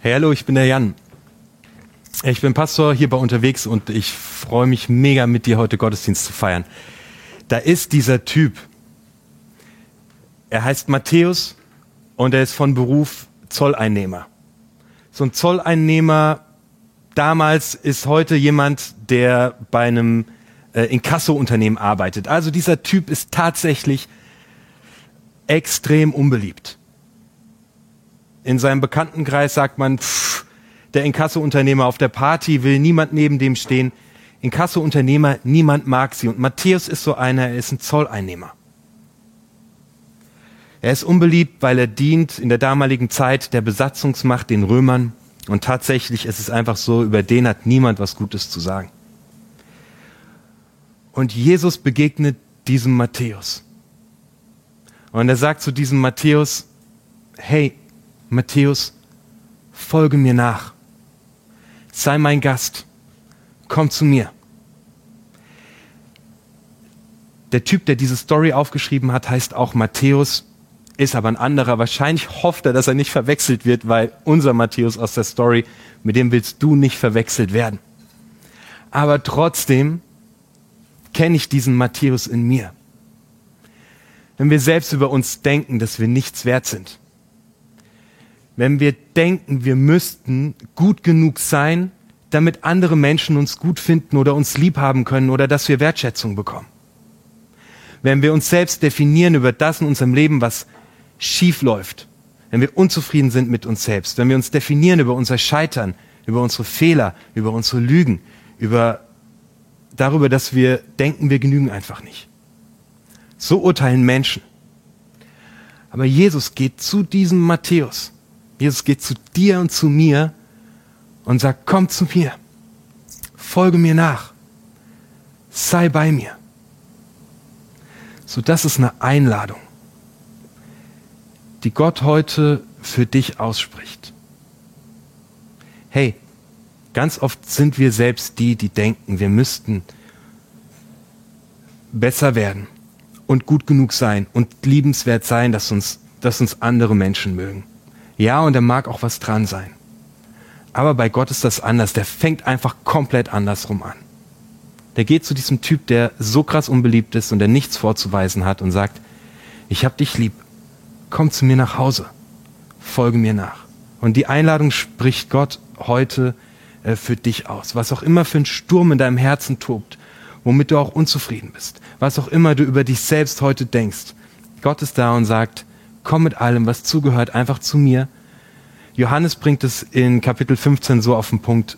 Hey, hallo, ich bin der Jan. Ich bin Pastor hier bei unterwegs und ich freue mich mega mit dir heute Gottesdienst zu feiern. Da ist dieser Typ. Er heißt Matthäus und er ist von Beruf Zolleinnehmer. So ein Zolleinnehmer damals ist heute jemand, der bei einem äh, Inkasso-Unternehmen arbeitet. Also dieser Typ ist tatsächlich extrem unbeliebt. In seinem Bekanntenkreis sagt man, pff, der Inkasso-Unternehmer auf der Party will niemand neben dem stehen. Inkasso-Unternehmer, niemand mag sie. Und Matthäus ist so einer, er ist ein Zolleinnehmer. Er ist unbeliebt, weil er dient in der damaligen Zeit der Besatzungsmacht den Römern. Und tatsächlich ist es einfach so, über den hat niemand was Gutes zu sagen. Und Jesus begegnet diesem Matthäus. Und er sagt zu diesem Matthäus, hey, Matthäus, folge mir nach. Sei mein Gast. Komm zu mir. Der Typ, der diese Story aufgeschrieben hat, heißt auch Matthäus, ist aber ein anderer. Wahrscheinlich hofft er, dass er nicht verwechselt wird, weil unser Matthäus aus der Story, mit dem willst du nicht verwechselt werden. Aber trotzdem kenne ich diesen Matthäus in mir. Wenn wir selbst über uns denken, dass wir nichts wert sind, wenn wir denken, wir müssten gut genug sein, damit andere Menschen uns gut finden oder uns lieb haben können oder dass wir Wertschätzung bekommen. Wenn wir uns selbst definieren über das in unserem Leben, was schief läuft, wenn wir unzufrieden sind mit uns selbst, wenn wir uns definieren über unser Scheitern, über unsere Fehler, über unsere Lügen, über darüber, dass wir denken, wir genügen einfach nicht. So urteilen Menschen. Aber Jesus geht zu diesem Matthäus Jesus geht zu dir und zu mir und sagt, komm zu mir, folge mir nach, sei bei mir. So, das ist eine Einladung, die Gott heute für dich ausspricht. Hey, ganz oft sind wir selbst die, die denken, wir müssten besser werden und gut genug sein und liebenswert sein, dass uns, dass uns andere Menschen mögen. Ja, und da mag auch was dran sein. Aber bei Gott ist das anders. Der fängt einfach komplett andersrum an. Der geht zu diesem Typ, der so krass unbeliebt ist und der nichts vorzuweisen hat und sagt, ich hab dich lieb. Komm zu mir nach Hause. Folge mir nach. Und die Einladung spricht Gott heute äh, für dich aus. Was auch immer für ein Sturm in deinem Herzen tobt, womit du auch unzufrieden bist, was auch immer du über dich selbst heute denkst. Gott ist da und sagt, komm mit allem, was zugehört, einfach zu mir. Johannes bringt es in Kapitel 15 so auf den Punkt.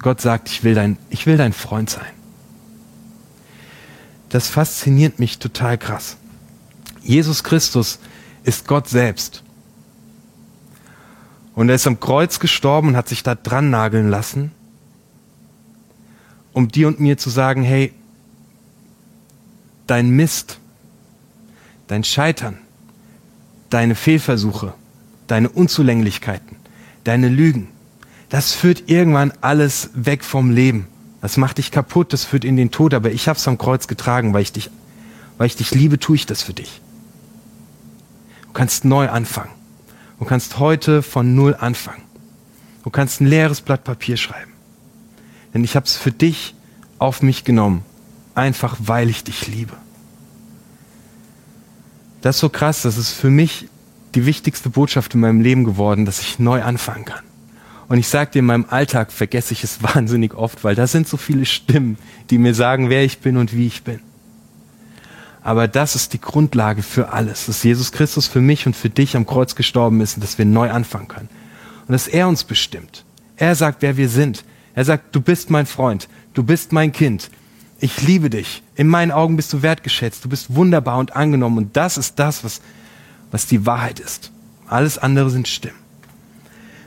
Gott sagt, ich will dein, ich will dein Freund sein. Das fasziniert mich total krass. Jesus Christus ist Gott selbst. Und er ist am Kreuz gestorben und hat sich da dran nageln lassen, um dir und mir zu sagen, hey, dein Mist, dein Scheitern, deine Fehlversuche, deine Unzulänglichkeiten, deine Lügen, das führt irgendwann alles weg vom Leben. Das macht dich kaputt, das führt in den Tod, aber ich hab's am Kreuz getragen, weil ich dich, weil ich dich liebe, tue ich das für dich. Du kannst neu anfangen. Du kannst heute von Null anfangen. Du kannst ein leeres Blatt Papier schreiben. Denn ich hab's für dich auf mich genommen, einfach weil ich dich liebe. Das ist so krass, das ist für mich die wichtigste Botschaft in meinem Leben geworden, dass ich neu anfangen kann. Und ich sage dir, in meinem Alltag vergesse ich es wahnsinnig oft, weil da sind so viele Stimmen, die mir sagen, wer ich bin und wie ich bin. Aber das ist die Grundlage für alles, dass Jesus Christus für mich und für dich am Kreuz gestorben ist und dass wir neu anfangen können. Und dass er uns bestimmt. Er sagt, wer wir sind. Er sagt, du bist mein Freund, du bist mein Kind, ich liebe dich. In meinen Augen bist du wertgeschätzt. Du bist wunderbar und angenommen. Und das ist das, was, was die Wahrheit ist. Alles andere sind Stimmen.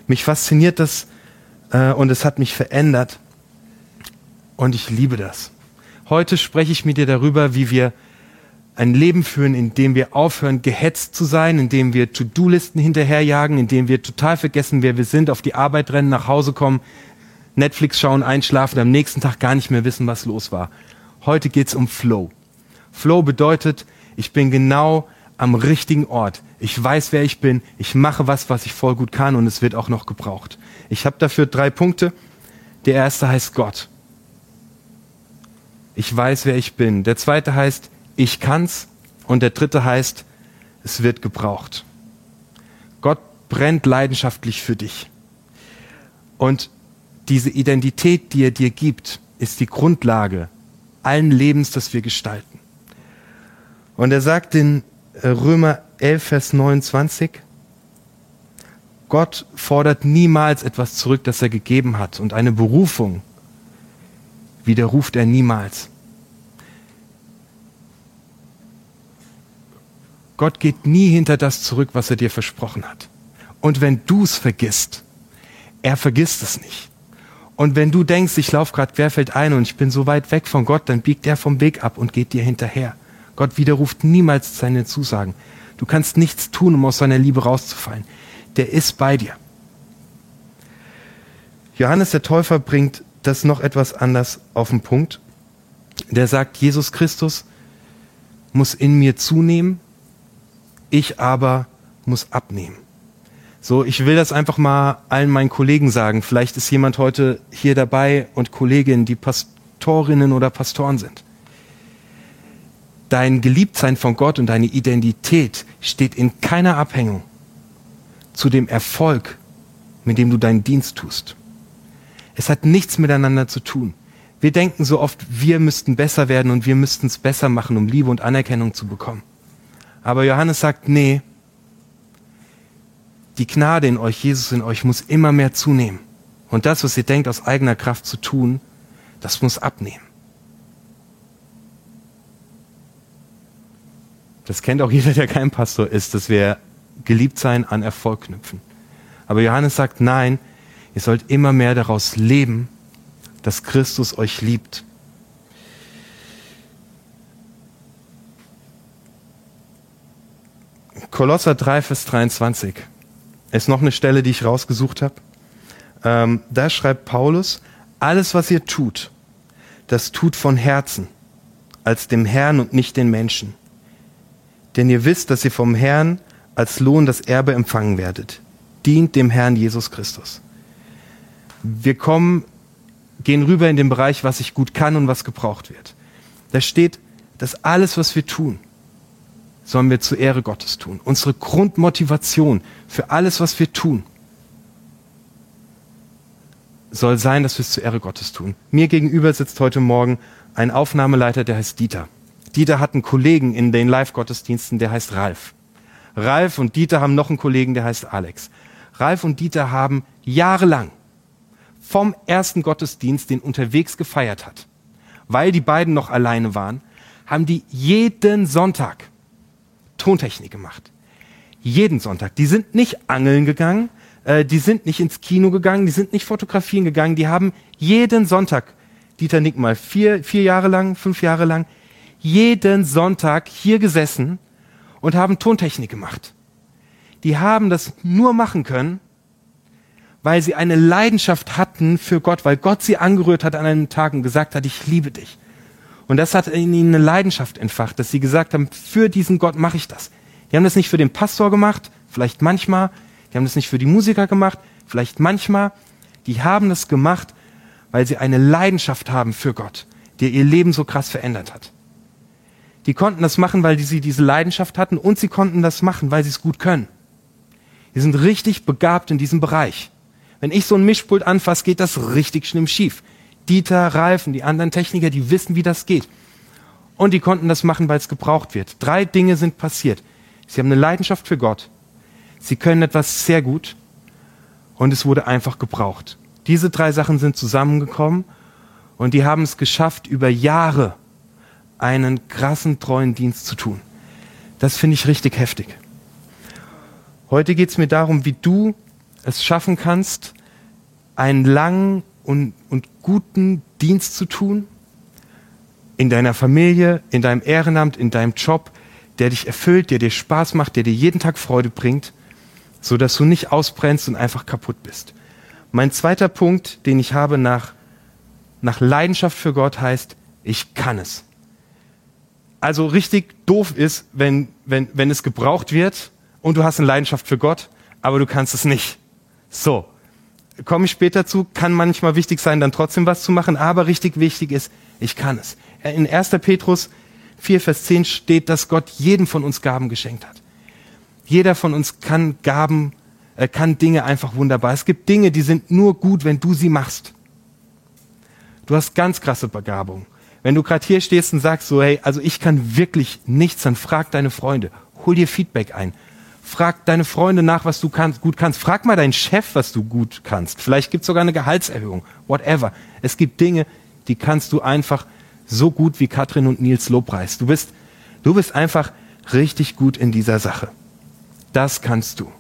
Mich fasziniert das äh, und es hat mich verändert. Und ich liebe das. Heute spreche ich mit dir darüber, wie wir ein Leben führen, in dem wir aufhören, gehetzt zu sein, in dem wir To-Do-Listen hinterherjagen, in dem wir total vergessen, wer wir sind, auf die Arbeit rennen, nach Hause kommen, Netflix schauen, einschlafen, am nächsten Tag gar nicht mehr wissen, was los war. Heute geht's um Flow. Flow bedeutet, ich bin genau am richtigen Ort. Ich weiß, wer ich bin. Ich mache was, was ich voll gut kann und es wird auch noch gebraucht. Ich habe dafür drei Punkte. Der erste heißt Gott. Ich weiß, wer ich bin. Der zweite heißt, ich kann's. Und der dritte heißt, es wird gebraucht. Gott brennt leidenschaftlich für dich. Und diese Identität, die er dir gibt, ist die Grundlage allen Lebens, das wir gestalten. Und er sagt in äh, Römer 11, Vers 29, Gott fordert niemals etwas zurück, das er gegeben hat. Und eine Berufung widerruft er niemals. Gott geht nie hinter das zurück, was er dir versprochen hat. Und wenn du es vergisst, er vergisst es nicht. Und wenn du denkst, ich laufe gerade querfeld ein und ich bin so weit weg von Gott, dann biegt er vom Weg ab und geht dir hinterher. Gott widerruft niemals seine Zusagen. Du kannst nichts tun, um aus seiner Liebe rauszufallen. Der ist bei dir. Johannes der Täufer bringt das noch etwas anders auf den Punkt. Der sagt, Jesus Christus muss in mir zunehmen, ich aber muss abnehmen. So, ich will das einfach mal allen meinen Kollegen sagen. Vielleicht ist jemand heute hier dabei und Kolleginnen, die Pastorinnen oder Pastoren sind. Dein Geliebtsein von Gott und deine Identität steht in keiner Abhängung zu dem Erfolg, mit dem du deinen Dienst tust. Es hat nichts miteinander zu tun. Wir denken so oft, wir müssten besser werden und wir müssten es besser machen, um Liebe und Anerkennung zu bekommen. Aber Johannes sagt, nee, die Gnade in euch, Jesus in euch, muss immer mehr zunehmen. Und das, was ihr denkt, aus eigener Kraft zu tun, das muss abnehmen. Das kennt auch jeder, der kein Pastor ist, dass wir geliebt sein an Erfolg knüpfen. Aber Johannes sagt, nein, ihr sollt immer mehr daraus leben, dass Christus euch liebt. Kolosser 3, Vers 23 ist noch eine Stelle, die ich rausgesucht habe. Ähm, da schreibt Paulus, alles, was ihr tut, das tut von Herzen, als dem Herrn und nicht den Menschen. Denn ihr wisst, dass ihr vom Herrn als Lohn das Erbe empfangen werdet. Dient dem Herrn Jesus Christus. Wir kommen, gehen rüber in den Bereich, was ich gut kann und was gebraucht wird. Da steht, dass alles, was wir tun, sollen wir zur Ehre Gottes tun. Unsere Grundmotivation für alles, was wir tun, soll sein, dass wir es zur Ehre Gottes tun. Mir gegenüber sitzt heute Morgen ein Aufnahmeleiter, der heißt Dieter. Dieter hat einen Kollegen in den Live-Gottesdiensten, der heißt Ralf. Ralf und Dieter haben noch einen Kollegen, der heißt Alex. Ralf und Dieter haben jahrelang vom ersten Gottesdienst, den unterwegs gefeiert hat, weil die beiden noch alleine waren, haben die jeden Sonntag Tontechnik gemacht. Jeden Sonntag. Die sind nicht angeln gegangen, äh, die sind nicht ins Kino gegangen, die sind nicht fotografieren gegangen, die haben jeden Sonntag, Dieter Nick mal, vier, vier Jahre lang, fünf Jahre lang, jeden Sonntag hier gesessen und haben Tontechnik gemacht. Die haben das nur machen können, weil sie eine Leidenschaft hatten für Gott, weil Gott sie angerührt hat an einem Tag und gesagt hat, ich liebe dich. Und das hat in ihnen eine Leidenschaft entfacht, dass sie gesagt haben, für diesen Gott mache ich das. Die haben das nicht für den Pastor gemacht, vielleicht manchmal. Die haben das nicht für die Musiker gemacht, vielleicht manchmal. Die haben das gemacht, weil sie eine Leidenschaft haben für Gott, der ihr Leben so krass verändert hat. Die konnten das machen, weil sie diese Leidenschaft hatten und sie konnten das machen, weil sie es gut können. Die sind richtig begabt in diesem Bereich. Wenn ich so ein Mischpult anfasse, geht das richtig schlimm schief. Dieter, Ralfen, die anderen Techniker, die wissen, wie das geht. Und die konnten das machen, weil es gebraucht wird. Drei Dinge sind passiert. Sie haben eine Leidenschaft für Gott. Sie können etwas sehr gut. Und es wurde einfach gebraucht. Diese drei Sachen sind zusammengekommen und die haben es geschafft, über Jahre einen krassen, treuen Dienst zu tun. Das finde ich richtig heftig. Heute geht es mir darum, wie du es schaffen kannst, einen langen und, und guten Dienst zu tun, in deiner Familie, in deinem Ehrenamt, in deinem Job, der dich erfüllt, der dir Spaß macht, der dir jeden Tag Freude bringt, so dass du nicht ausbrennst und einfach kaputt bist. Mein zweiter Punkt, den ich habe nach, nach Leidenschaft für Gott heißt, ich kann es. also richtig doof ist, wenn, wenn, wenn es gebraucht wird und du hast eine Leidenschaft für Gott, aber du kannst es nicht. So, komme ich später zu, kann manchmal wichtig sein, dann trotzdem was zu machen, aber richtig wichtig ist, ich kann es. In 1. Petrus 4, Vers 10 steht, dass Gott jedem von uns Gaben geschenkt hat. Jeder von uns kann Gaben, äh, kann Dinge einfach wunderbar. Es gibt Dinge, die sind nur gut, wenn du sie machst. Du hast ganz krasse Begabung. Wenn du gerade hier stehst und sagst so, hey, also ich kann wirklich nichts, dann frag deine Freunde, hol dir Feedback ein. Frag deine Freunde nach, was du kannst, gut kannst. Frag mal deinen Chef, was du gut kannst. Vielleicht gibt es sogar eine Gehaltserhöhung. Whatever. Es gibt Dinge, die kannst du einfach so gut wie Katrin und Nils Lobpreis. Du bist, du bist einfach richtig gut in dieser Sache. Das kannst du.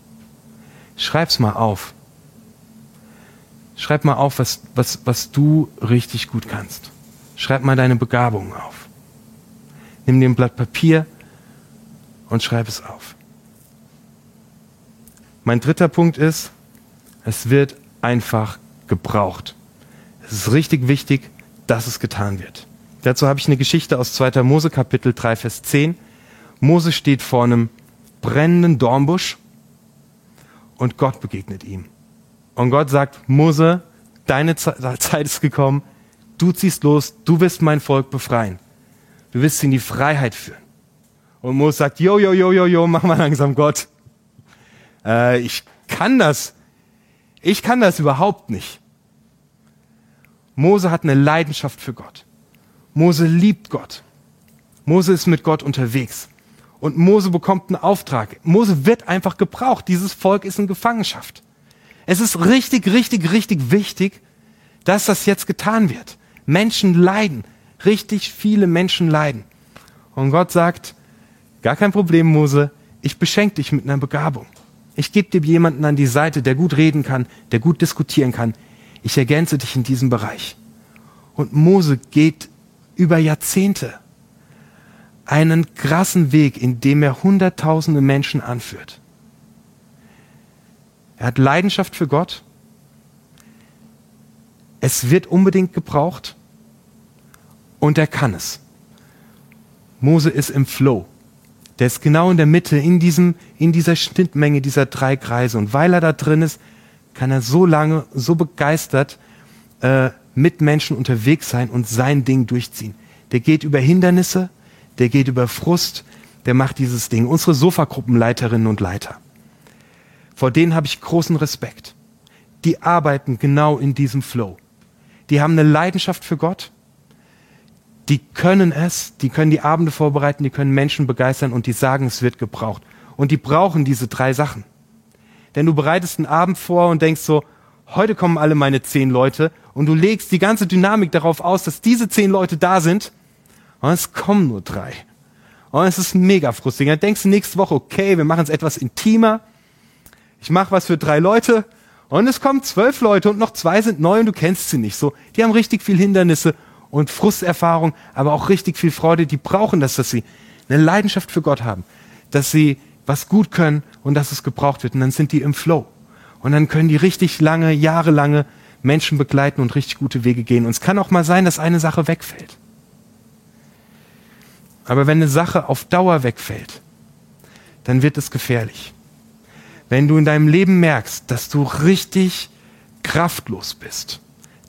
Schreib's mal auf. Schreib mal auf, was, was, was du richtig gut kannst. Schreib mal deine Begabungen auf. Nimm dir ein Blatt Papier und schreib es auf. Mein dritter Punkt ist, es wird einfach gebraucht. Es ist richtig wichtig, dass es getan wird. Dazu habe ich eine Geschichte aus 2. Mose Kapitel 3, Vers 10. Mose steht vor einem brennenden Dornbusch und Gott begegnet ihm. Und Gott sagt, Mose, deine Zeit ist gekommen, du ziehst los, du wirst mein Volk befreien. Du wirst sie in die Freiheit führen. Und Mose sagt, jo, jo, jo, jo, jo, mach mal langsam Gott. Äh, ich kann das. Ich kann das überhaupt nicht. Mose hat eine Leidenschaft für Gott. Mose liebt Gott. Mose ist mit Gott unterwegs. Und Mose bekommt einen Auftrag. Mose wird einfach gebraucht. Dieses Volk ist in Gefangenschaft. Es ist richtig, richtig, richtig wichtig, dass das jetzt getan wird. Menschen leiden. Richtig viele Menschen leiden. Und Gott sagt, gar kein Problem, Mose, ich beschenke dich mit einer Begabung. Ich gebe dir jemanden an die Seite, der gut reden kann, der gut diskutieren kann. Ich ergänze dich in diesem Bereich. Und Mose geht über Jahrzehnte einen krassen Weg, in dem er Hunderttausende Menschen anführt. Er hat Leidenschaft für Gott. Es wird unbedingt gebraucht. Und er kann es. Mose ist im Flow. Der ist genau in der Mitte, in, diesem, in dieser Schnittmenge dieser drei Kreise. Und weil er da drin ist, kann er so lange, so begeistert äh, mit Menschen unterwegs sein und sein Ding durchziehen. Der geht über Hindernisse, der geht über Frust, der macht dieses Ding. Unsere Sofagruppenleiterinnen und Leiter. Vor denen habe ich großen Respekt. Die arbeiten genau in diesem Flow. Die haben eine Leidenschaft für Gott die können es, die können die Abende vorbereiten, die können Menschen begeistern und die sagen, es wird gebraucht. Und die brauchen diese drei Sachen. Denn du bereitest einen Abend vor und denkst so, heute kommen alle meine zehn Leute und du legst die ganze Dynamik darauf aus, dass diese zehn Leute da sind und es kommen nur drei. Und es ist mega frustrierend. Dann denkst du nächste Woche, okay, wir machen es etwas intimer. Ich mache was für drei Leute und es kommen zwölf Leute und noch zwei sind neu und du kennst sie nicht. So, die haben richtig viel Hindernisse und Frusterfahrung, aber auch richtig viel Freude. Die brauchen das, dass sie eine Leidenschaft für Gott haben, dass sie was gut können und dass es gebraucht wird. Und dann sind die im Flow. Und dann können die richtig lange, jahrelange Menschen begleiten und richtig gute Wege gehen. Und es kann auch mal sein, dass eine Sache wegfällt. Aber wenn eine Sache auf Dauer wegfällt, dann wird es gefährlich. Wenn du in deinem Leben merkst, dass du richtig kraftlos bist,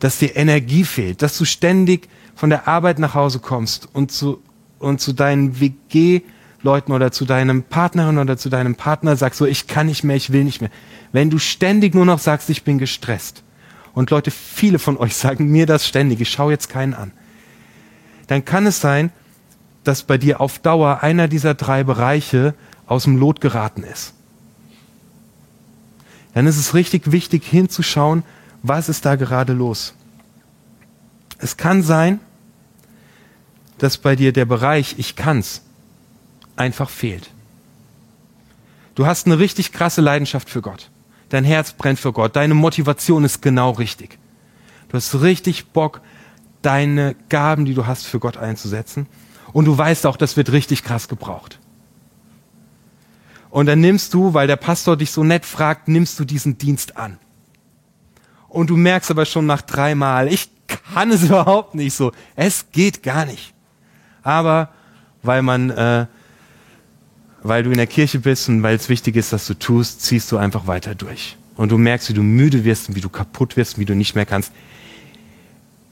dass dir Energie fehlt, dass du ständig von der Arbeit nach Hause kommst und zu, und zu deinen WG-Leuten oder zu deinem Partnerin oder zu deinem Partner sagst, so, ich kann nicht mehr, ich will nicht mehr. Wenn du ständig nur noch sagst, ich bin gestresst, und Leute, viele von euch sagen mir das ständig, ich schaue jetzt keinen an, dann kann es sein, dass bei dir auf Dauer einer dieser drei Bereiche aus dem Lot geraten ist. Dann ist es richtig wichtig hinzuschauen, was ist da gerade los? Es kann sein, dass bei dir der Bereich Ich kann's einfach fehlt. Du hast eine richtig krasse Leidenschaft für Gott. Dein Herz brennt für Gott. Deine Motivation ist genau richtig. Du hast richtig Bock, deine Gaben, die du hast, für Gott einzusetzen. Und du weißt auch, das wird richtig krass gebraucht. Und dann nimmst du, weil der Pastor dich so nett fragt, nimmst du diesen Dienst an und du merkst aber schon nach dreimal, ich kann es überhaupt nicht so. Es geht gar nicht. Aber weil man, äh, weil du in der Kirche bist und weil es wichtig ist, dass du tust, ziehst du einfach weiter durch. Und du merkst, wie du müde wirst und wie du kaputt wirst und wie du nicht mehr kannst.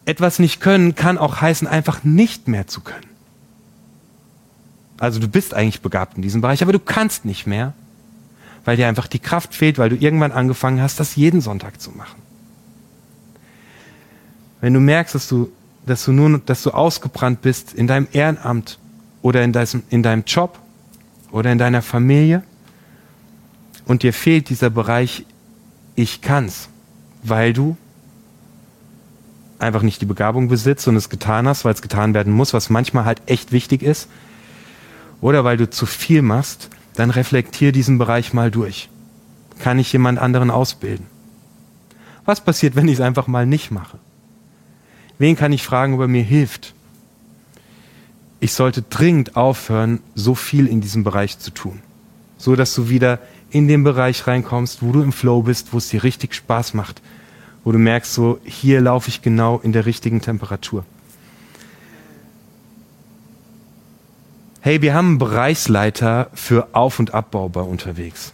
Etwas nicht können kann auch heißen, einfach nicht mehr zu können. Also du bist eigentlich begabt in diesem Bereich, aber du kannst nicht mehr, weil dir einfach die Kraft fehlt, weil du irgendwann angefangen hast, das jeden Sonntag zu machen. Wenn du merkst, dass du, dass du nur, dass du ausgebrannt bist in deinem Ehrenamt oder in deinem, in deinem Job oder in deiner Familie und dir fehlt dieser Bereich, ich kann's, weil du einfach nicht die Begabung besitzt und es getan hast, weil es getan werden muss, was manchmal halt echt wichtig ist, oder weil du zu viel machst, dann reflektier diesen Bereich mal durch. Kann ich jemand anderen ausbilden? Was passiert, wenn ich es einfach mal nicht mache? Wen kann ich fragen, ob er mir hilft? Ich sollte dringend aufhören, so viel in diesem Bereich zu tun, so dass du wieder in den Bereich reinkommst, wo du im Flow bist, wo es dir richtig Spaß macht, wo du merkst, so hier laufe ich genau in der richtigen Temperatur. Hey, wir haben einen Bereichsleiter für Auf- und Abbau bei unterwegs.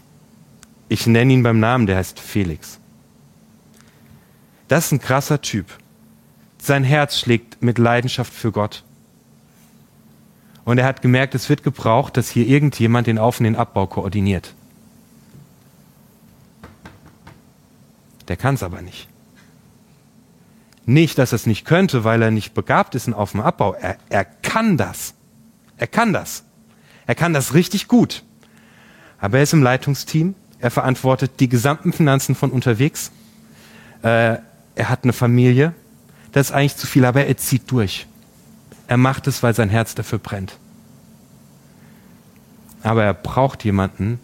Ich nenne ihn beim Namen, der heißt Felix. Das ist ein krasser Typ. Sein Herz schlägt mit Leidenschaft für Gott. Und er hat gemerkt, es wird gebraucht, dass hier irgendjemand den Auf- und den Abbau koordiniert. Der kann es aber nicht. Nicht, dass er es nicht könnte, weil er nicht begabt ist in Auf- und Abbau. Er, er kann das. Er kann das. Er kann das richtig gut. Aber er ist im Leitungsteam. Er verantwortet die gesamten Finanzen von unterwegs. Äh, er hat eine Familie. Das ist eigentlich zu viel, aber er zieht durch. Er macht es, weil sein Herz dafür brennt. Aber er braucht jemanden,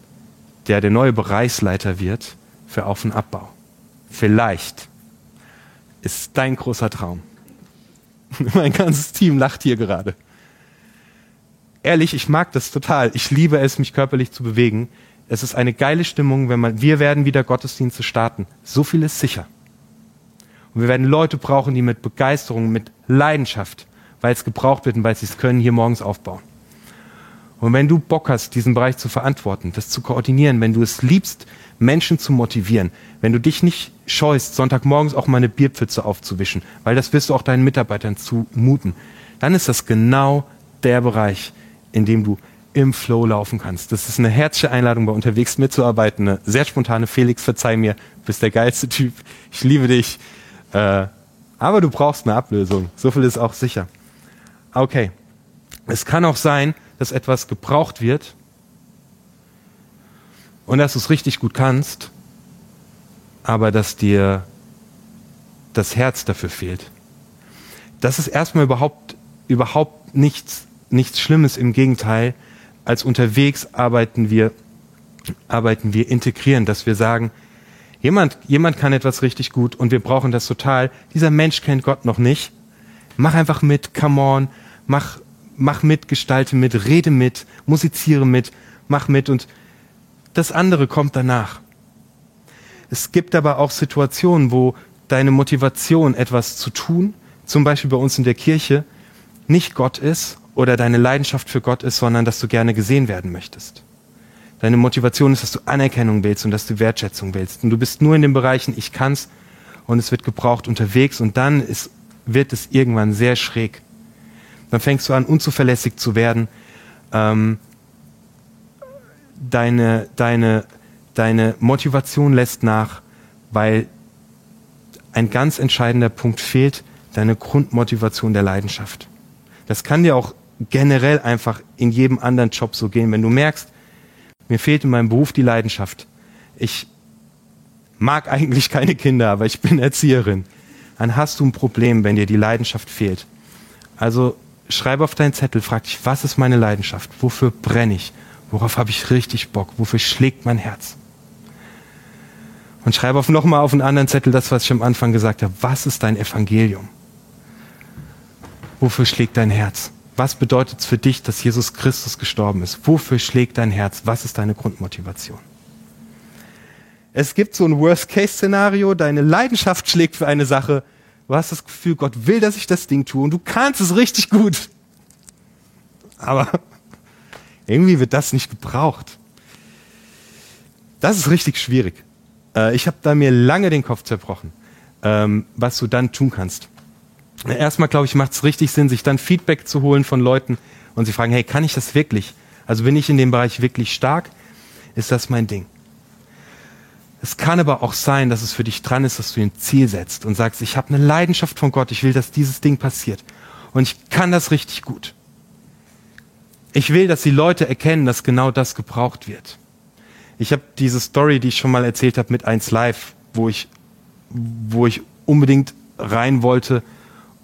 der der neue Bereichsleiter wird für Auf- und Abbau. Vielleicht ist dein großer Traum. mein ganzes Team lacht hier gerade ehrlich, ich mag das total. Ich liebe es, mich körperlich zu bewegen. Es ist eine geile Stimmung, wenn man, wir werden wieder Gottesdienste starten. So viel ist sicher. Und wir werden Leute brauchen, die mit Begeisterung, mit Leidenschaft, weil es gebraucht wird und weil sie es können, hier morgens aufbauen. Und wenn du Bock hast, diesen Bereich zu verantworten, das zu koordinieren, wenn du es liebst, Menschen zu motivieren, wenn du dich nicht scheust, Sonntagmorgens auch mal eine Bierpfütze aufzuwischen, weil das wirst du auch deinen Mitarbeitern zumuten, dann ist das genau der Bereich, in dem du im Flow laufen kannst. Das ist eine herzliche Einladung, bei unterwegs mitzuarbeiten. Eine sehr spontane Felix, verzeih mir, bist der geilste Typ. Ich liebe dich. Äh, aber du brauchst eine Ablösung. So viel ist auch sicher. Okay. Es kann auch sein, dass etwas gebraucht wird und dass du es richtig gut kannst, aber dass dir das Herz dafür fehlt. Das ist erstmal überhaupt, überhaupt nichts nichts Schlimmes, im Gegenteil. Als unterwegs arbeiten wir, arbeiten wir integrieren, dass wir sagen, jemand, jemand kann etwas richtig gut und wir brauchen das total. Dieser Mensch kennt Gott noch nicht. Mach einfach mit, come on, mach, mach mit, gestalte mit, rede mit, musiziere mit, mach mit und das andere kommt danach. Es gibt aber auch Situationen, wo deine Motivation, etwas zu tun, zum Beispiel bei uns in der Kirche, nicht Gott ist oder deine Leidenschaft für Gott ist, sondern dass du gerne gesehen werden möchtest. Deine Motivation ist, dass du Anerkennung willst und dass du Wertschätzung willst. Und du bist nur in den Bereichen, ich kann's und es wird gebraucht unterwegs und dann ist, wird es irgendwann sehr schräg. Dann fängst du an, unzuverlässig zu werden. Ähm, deine, deine, deine Motivation lässt nach, weil ein ganz entscheidender Punkt fehlt, deine Grundmotivation der Leidenschaft. Das kann dir auch generell einfach in jedem anderen Job so gehen. Wenn du merkst, mir fehlt in meinem Beruf die Leidenschaft. Ich mag eigentlich keine Kinder, aber ich bin Erzieherin. Dann hast du ein Problem, wenn dir die Leidenschaft fehlt. Also schreib auf deinen Zettel, frag dich, was ist meine Leidenschaft? Wofür brenne ich? Worauf habe ich richtig Bock? Wofür schlägt mein Herz? Und schreib nochmal auf einen anderen Zettel das, was ich am Anfang gesagt habe. Was ist dein Evangelium? Wofür schlägt dein Herz? Was bedeutet es für dich, dass Jesus Christus gestorben ist? Wofür schlägt dein Herz? Was ist deine Grundmotivation? Es gibt so ein Worst-Case-Szenario, deine Leidenschaft schlägt für eine Sache, du hast das Gefühl, Gott will, dass ich das Ding tue und du kannst es richtig gut. Aber irgendwie wird das nicht gebraucht. Das ist richtig schwierig. Äh, ich habe da mir lange den Kopf zerbrochen, ähm, was du dann tun kannst. Erstmal, glaube ich, macht es richtig Sinn, sich dann Feedback zu holen von Leuten und sie fragen, hey, kann ich das wirklich? Also bin ich in dem Bereich wirklich stark? Ist das mein Ding? Es kann aber auch sein, dass es für dich dran ist, dass du ein Ziel setzt und sagst, ich habe eine Leidenschaft von Gott, ich will, dass dieses Ding passiert. Und ich kann das richtig gut. Ich will, dass die Leute erkennen, dass genau das gebraucht wird. Ich habe diese Story, die ich schon mal erzählt habe mit 1 Live, wo ich, wo ich unbedingt rein wollte,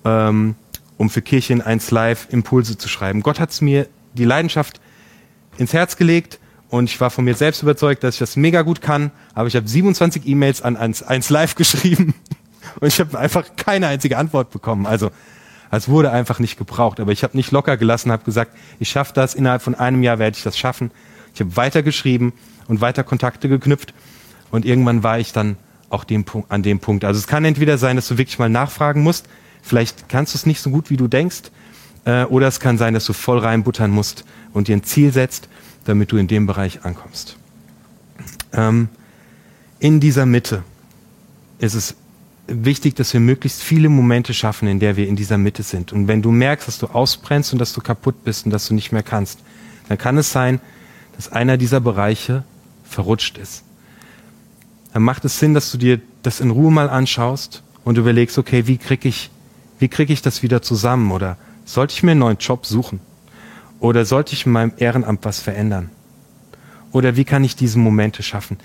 ähm, um für Kirchen 1 Live Impulse zu schreiben. Gott hat mir die Leidenschaft ins Herz gelegt und ich war von mir selbst überzeugt, dass ich das mega gut kann, aber ich habe 27 E-Mails an 1 Live geschrieben und ich habe einfach keine einzige Antwort bekommen. Also es wurde einfach nicht gebraucht. Aber ich habe nicht locker gelassen, habe gesagt, ich schaffe das, innerhalb von einem Jahr werde ich das schaffen. Ich habe weiter geschrieben und weiter Kontakte geknüpft und irgendwann war ich dann auch dem an dem Punkt. Also es kann entweder sein, dass du wirklich mal nachfragen musst, vielleicht kannst du es nicht so gut, wie du denkst, äh, oder es kann sein, dass du voll reinbuttern musst und dir ein Ziel setzt damit du in dem Bereich ankommst. Ähm, in dieser Mitte ist es wichtig, dass wir möglichst viele Momente schaffen, in der wir in dieser Mitte sind. Und wenn du merkst, dass du ausbrennst und dass du kaputt bist und dass du nicht mehr kannst, dann kann es sein, dass einer dieser Bereiche verrutscht ist. Dann macht es Sinn, dass du dir das in Ruhe mal anschaust und überlegst, okay, wie kriege ich, wie kriege ich das wieder zusammen? Oder sollte ich mir einen neuen Job suchen? Oder sollte ich in meinem Ehrenamt was verändern? Oder wie kann ich diese Momente schaffen?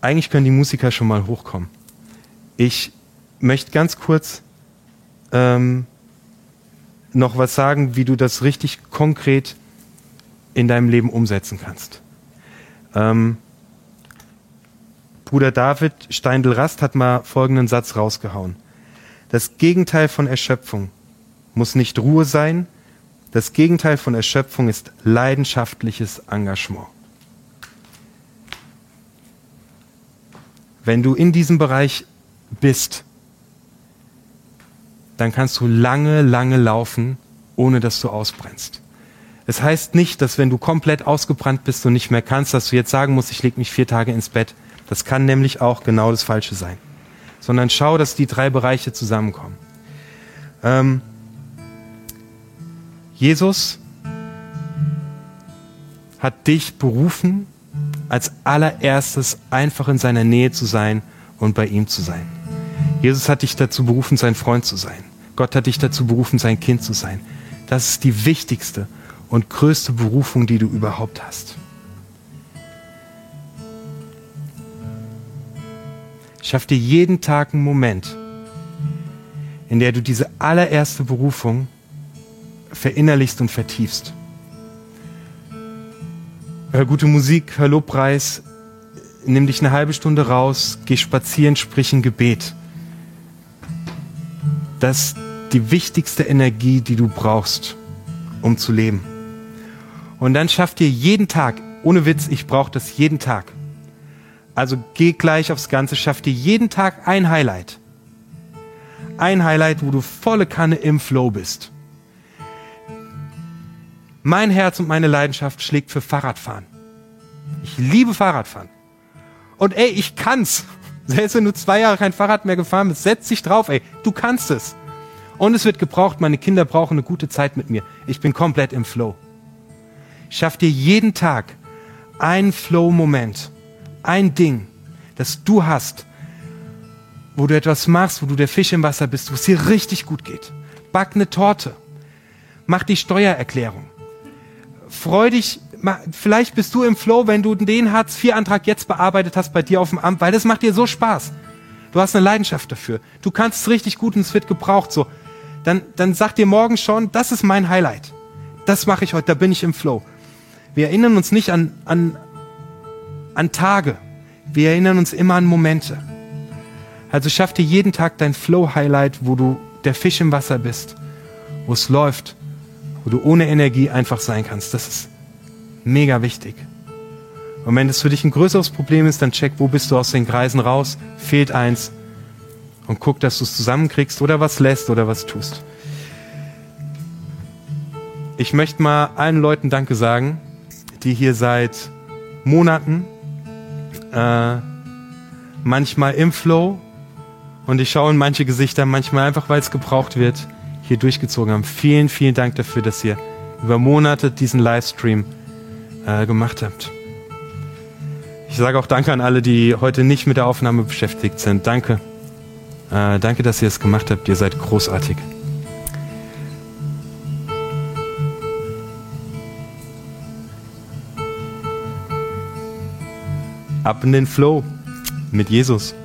Eigentlich können die Musiker schon mal hochkommen. Ich möchte ganz kurz ähm, noch was sagen, wie du das richtig konkret in deinem Leben umsetzen kannst. Ähm, Bruder David Steindl-Rast hat mal folgenden Satz rausgehauen. Das Gegenteil von Erschöpfung muss nicht Ruhe sein, das Gegenteil von Erschöpfung ist leidenschaftliches Engagement. Wenn du in diesem Bereich bist, dann kannst du lange, lange laufen, ohne dass du ausbrennst. Es heißt nicht, dass wenn du komplett ausgebrannt bist und nicht mehr kannst, dass du jetzt sagen musst, ich lege mich vier Tage ins Bett. Das kann nämlich auch genau das Falsche sein. Sondern schau, dass die drei Bereiche zusammenkommen. Ähm, Jesus hat dich berufen, als allererstes einfach in seiner Nähe zu sein und bei ihm zu sein. Jesus hat dich dazu berufen, sein Freund zu sein. Gott hat dich dazu berufen, sein Kind zu sein. Das ist die wichtigste und größte Berufung, die du überhaupt hast. Schaff dir jeden Tag einen Moment, in der du diese allererste Berufung verinnerlichst und vertiefst. Hör gute Musik, hör Lobpreis, nimm dich eine halbe Stunde raus, geh spazieren, sprich ein Gebet. Das ist die wichtigste Energie, die du brauchst, um zu leben. Und dann schaff dir jeden Tag, ohne Witz, ich brauche das jeden Tag. Also geh gleich aufs Ganze, schaff dir jeden Tag ein Highlight. Ein Highlight, wo du volle Kanne im Flow bist. Mein Herz und meine Leidenschaft schlägt für Fahrradfahren. Ich liebe Fahrradfahren. Und ey, ich kann's. Selbst wenn du zwei Jahre kein Fahrrad mehr gefahren bist, setz dich drauf, ey. Du kannst es. Und es wird gebraucht, meine Kinder brauchen eine gute Zeit mit mir. Ich bin komplett im Flow. Schaff dir jeden Tag einen Flow-Moment, ein Ding, das du hast, wo du etwas machst, wo du der Fisch im Wasser bist, wo es dir richtig gut geht. Back eine Torte. Mach die Steuererklärung freu dich, vielleicht bist du im Flow, wenn du den Hartz-IV-Antrag jetzt bearbeitet hast bei dir auf dem Amt, weil das macht dir so Spaß. Du hast eine Leidenschaft dafür. Du kannst es richtig gut und es wird gebraucht. So, dann, dann sag dir morgen schon, das ist mein Highlight. Das mache ich heute, da bin ich im Flow. Wir erinnern uns nicht an, an, an Tage. Wir erinnern uns immer an Momente. Also schaff dir jeden Tag dein Flow-Highlight, wo du der Fisch im Wasser bist, wo es läuft wo du ohne Energie einfach sein kannst. Das ist mega wichtig. Und wenn das für dich ein größeres Problem ist, dann check, wo bist du aus den Kreisen raus, fehlt eins und guck, dass du es zusammenkriegst oder was lässt oder was tust. Ich möchte mal allen Leuten Danke sagen, die hier seit Monaten, äh, manchmal im Flow und ich schaue in manche Gesichter, manchmal einfach, weil es gebraucht wird, hier durchgezogen haben. Vielen, vielen Dank dafür, dass ihr über Monate diesen Livestream äh, gemacht habt. Ich sage auch Danke an alle, die heute nicht mit der Aufnahme beschäftigt sind. Danke. Äh, danke, dass ihr es gemacht habt. Ihr seid großartig. Ab in den Flow mit Jesus.